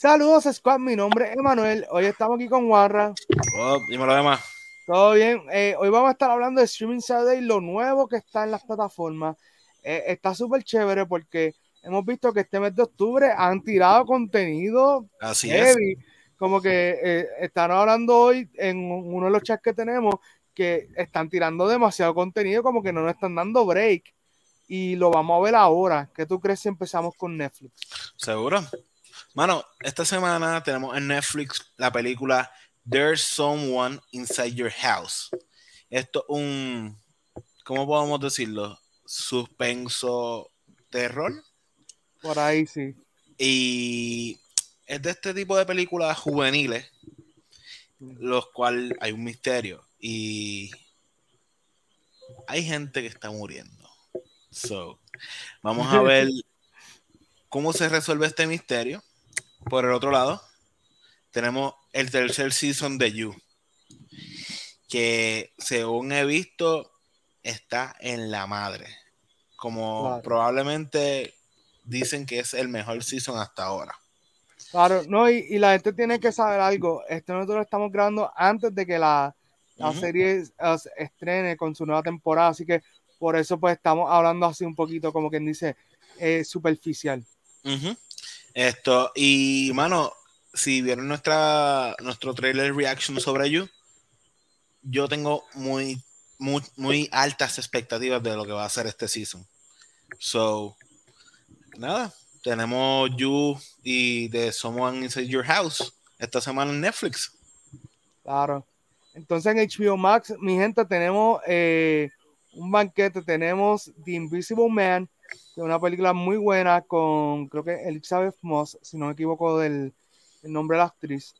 Saludos, Squad. Mi nombre es Emanuel. Hoy estamos aquí con Warra. Oh, dímelo demás. Todo bien. Eh, hoy vamos a estar hablando de Streaming Saturday, lo nuevo que está en las plataformas. Eh, está súper chévere porque hemos visto que este mes de octubre han tirado contenido Así heavy. Como que eh, están hablando hoy en uno de los chats que tenemos que están tirando demasiado contenido, como que no nos están dando break. Y lo vamos a ver ahora. ¿Qué tú crees si empezamos con Netflix? ¿Seguro? Mano, esta semana tenemos en Netflix la película There's Someone Inside Your House. Esto es un, ¿cómo podemos decirlo? Suspenso terror. Por ahí sí. Y es de este tipo de películas juveniles, los cuales hay un misterio y hay gente que está muriendo. So, vamos a ver cómo se resuelve este misterio. Por el otro lado, tenemos el tercer season de You, que según he visto, está en la madre. Como Claro. probablemente dicen que es el mejor season hasta ahora. Claro, no, y, y la gente tiene que saber algo. Esto nosotros lo estamos grabando antes de que la, la serie uh, se estrene con su nueva temporada, así que por eso pues estamos hablando así un poquito, como quien dice, eh, superficial. Ujú. Esto, y mano, si vieron nuestra, nuestro trailer reaction sobre You, yo tengo muy, muy, muy altas expectativas de lo que va a ser este season. So, nada, tenemos You y de Someone Inside Your House esta semana en Netflix. Claro. Entonces en HBO Max, mi gente, tenemos eh, un banquete, tenemos The Invisible Man, una película muy buena con, creo que Elizabeth Moss, si no me equivoco del el nombre de la actriz.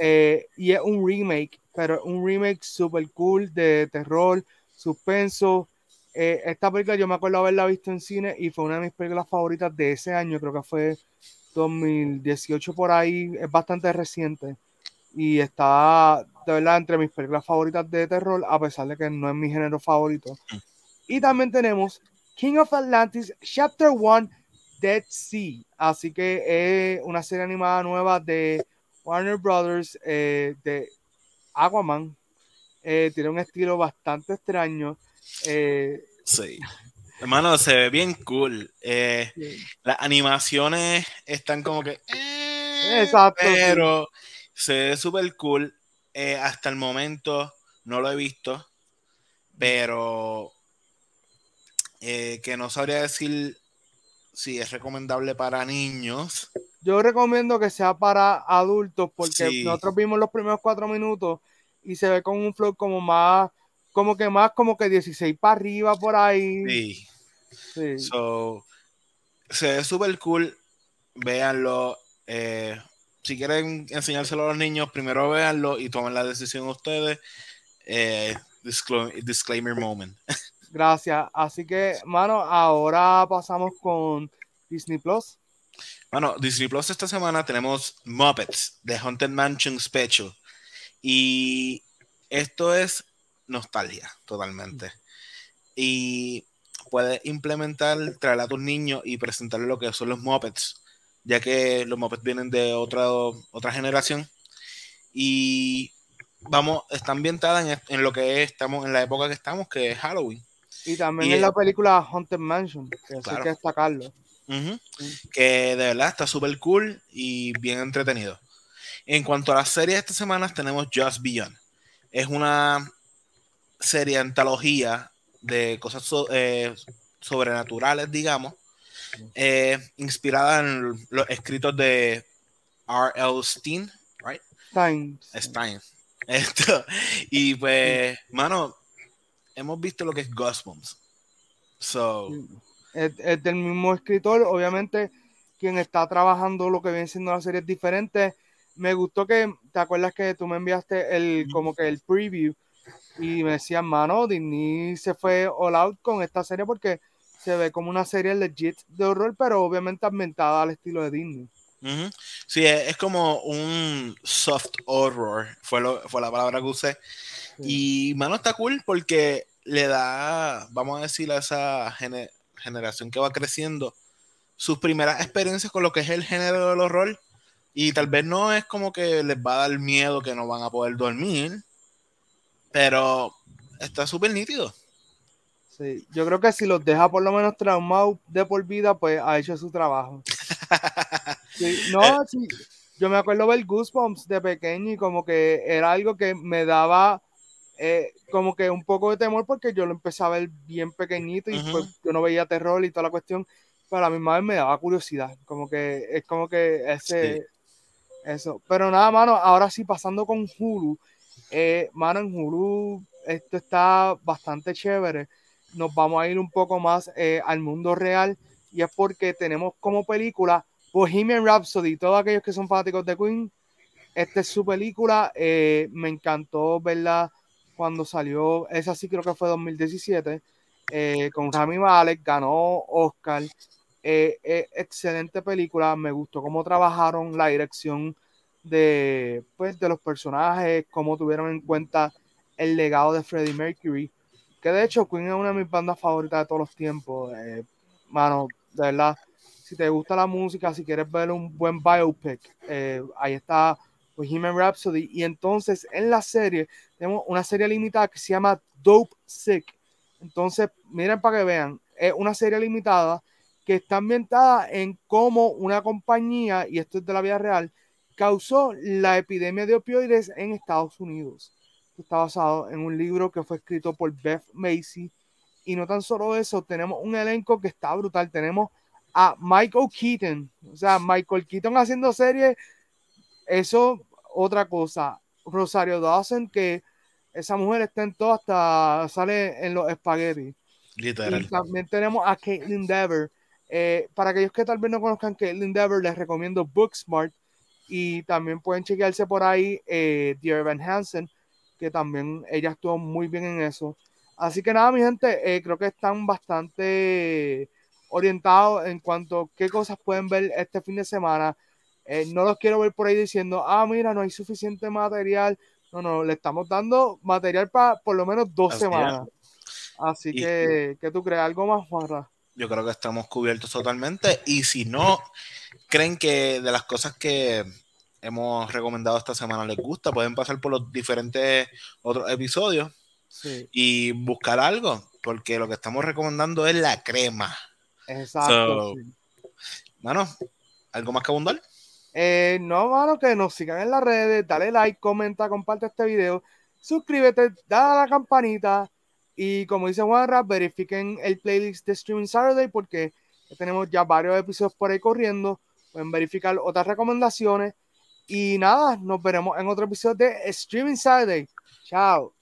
Eh, y es un remake, pero un remake super cool de terror, suspenso. Eh, esta película yo me acuerdo haberla visto en cine y fue una de mis películas favoritas de ese año, creo que fue 2018 por ahí, es bastante reciente y está de verdad entre mis películas favoritas de terror, a pesar de que no es mi género favorito. Y también tenemos King of Atlantis Chapter 1 Dead Sea, así que es una serie animada nueva de Warner Brothers eh, de Aquaman. Eh, tiene un estilo bastante extraño. Eh, Sí. Hermano, se ve bien cool. Eh, sí. las animaciones están como que. eh, Exacto, sí. Pero se ve súper cool. Eh, hasta el momento no lo he visto. Pero eh, que no sabría decir si es recomendable para niños. Yo recomiendo que sea para adultos porque Sí. nosotros vimos los primeros cuatro minutos y se ve con un flow como más, como que más como que 16 para arriba por ahí. Sí. Sí. So, se ve súper cool. Véanlo. Eh, si quieren enseñárselo a los niños, primero véanlo y tomen la decisión ustedes. Eh, disclaimer moment. Gracias. Así que, mano, ahora pasamos con Disney Plus. Bueno, Disney Plus esta semana tenemos Muppets de Haunted Mansion Special. Y esto es nostalgia, totalmente. Y puedes implementar, traer a tus niños y presentarles lo que son los Muppets, ya que los Muppets vienen de otra, otra generación. Y vamos, está ambientada en, en lo que es- estamos, en la época que estamos, que es Halloween. Y también Y- en la película Haunted Mansion, que eso hay Claro. que destacarlo. Que de verdad está súper cool y bien entretenido. En cuanto a las series de esta semana, tenemos Just Beyond. Es una serie antología de cosas so- eh, sobrenaturales, digamos, eh, inspirada en los escritos de R.L. Stein, right? Times. Stein. Esto. Y pues, mano, hemos visto lo que es Goosebumps. So, Es, es del mismo escritor, obviamente quien está trabajando lo que viene siendo las series diferentes. Me gustó que, ¿te acuerdas que tú me enviaste el como que el preview y me decían, mano, Disney se fue all out con esta serie porque se ve como una serie legit de horror, pero obviamente ambientada al estilo de Disney. Ujú. Sí, es, es como un soft horror, fue, lo- fue la palabra que usé. Y, mano, está cool porque le da, vamos a decir, a esa gene- generación que va creciendo sus primeras experiencias con lo que es el género del horror Y tal vez no es como que les va a dar miedo que no van a poder dormir, pero está súper nítido. Sí, yo creo que si los deja por lo menos traumados de por vida, pues ha hecho su trabajo. no, eh. sí, yo me acuerdo ver Goosebumps de pequeño y como que era algo que me daba eh, como que un poco de temor porque yo lo empecé a ver bien pequeñito y pues yo no veía terror y toda la cuestión, pero a mi madre me daba curiosidad, como que es como que ese, eso. Pero nada, mano, ahora sí pasando con Hulu, eh, mano, en Hulu esto está bastante chévere, nos vamos a ir un poco más eh, al mundo real y es porque tenemos como película Bohemian Rhapsody, todos aquellos que son fanáticos de Queen, esta es su película, me encantó verla cuando salió, esa sí creo que fue 2017, eh, con Rami Malek, ganó Oscar. Eh, eh, excelente película, me gustó cómo trabajaron la dirección de, pues, de los personajes, cómo tuvieron en cuenta el legado de Freddie Mercury, que de hecho Queen es una de mis bandas favoritas de todos los tiempos. mano, de verdad, si te gusta la música, si quieres ver un buen biopic, ahí está Bohemian Rhapsody. Y entonces en la serie tenemos una serie limitada que se llama Dope Sick. Entonces, miren para que vean, es una serie limitada que está ambientada en cómo una compañía, y esto es de la vida real, causó la epidemia de opioides en Estados Unidos. Está basado en un libro que fue escrito por Beth Macy. Y no tan solo eso, tenemos un elenco que está brutal. Tenemos a Michael Keaton, o sea, Michael Keaton haciendo series eso, otra cosa. Rosario Dawson, que esa mujer está en todo, hasta sale en los espaguetis. Literal. también tenemos a Caitlin Dever. Eh, para aquellos que tal vez no conozcan Caitlin Dever, les recomiendo Booksmart. Y también pueden chequearse por ahí eh, Dear Van Hansen, que también ella estuvo muy bien en eso. Así que nada, mi gente, eh, creo que están bastante orientados en cuanto a qué cosas pueden ver este fin de semana. Eh, no los quiero ver por ahí diciendo, ah, mira, no hay suficiente material. No, no, le estamos dando material para por lo menos dos semanas. Así que, ¿qué tú crees? ¿Algo más, Juanra? Yo creo que estamos cubiertos totalmente. Y si no creen que de las cosas que hemos recomendado esta semana les gusta, pueden pasar por los diferentes otros episodios y buscar algo, porque lo que estamos recomendando es la crema. Exacto. Mano, ¿algo más que abundar? Eh, no, mano, que nos sigan en las redes, dale like, comenta, comparte este video, suscríbete, dale a la campanita y como dice Juanra, verifiquen el playlist de Streaming Saturday porque tenemos ya varios episodios por ahí corriendo, pueden verificar otras recomendaciones y nada, nos veremos en otro episodio de Streaming Saturday. Chao.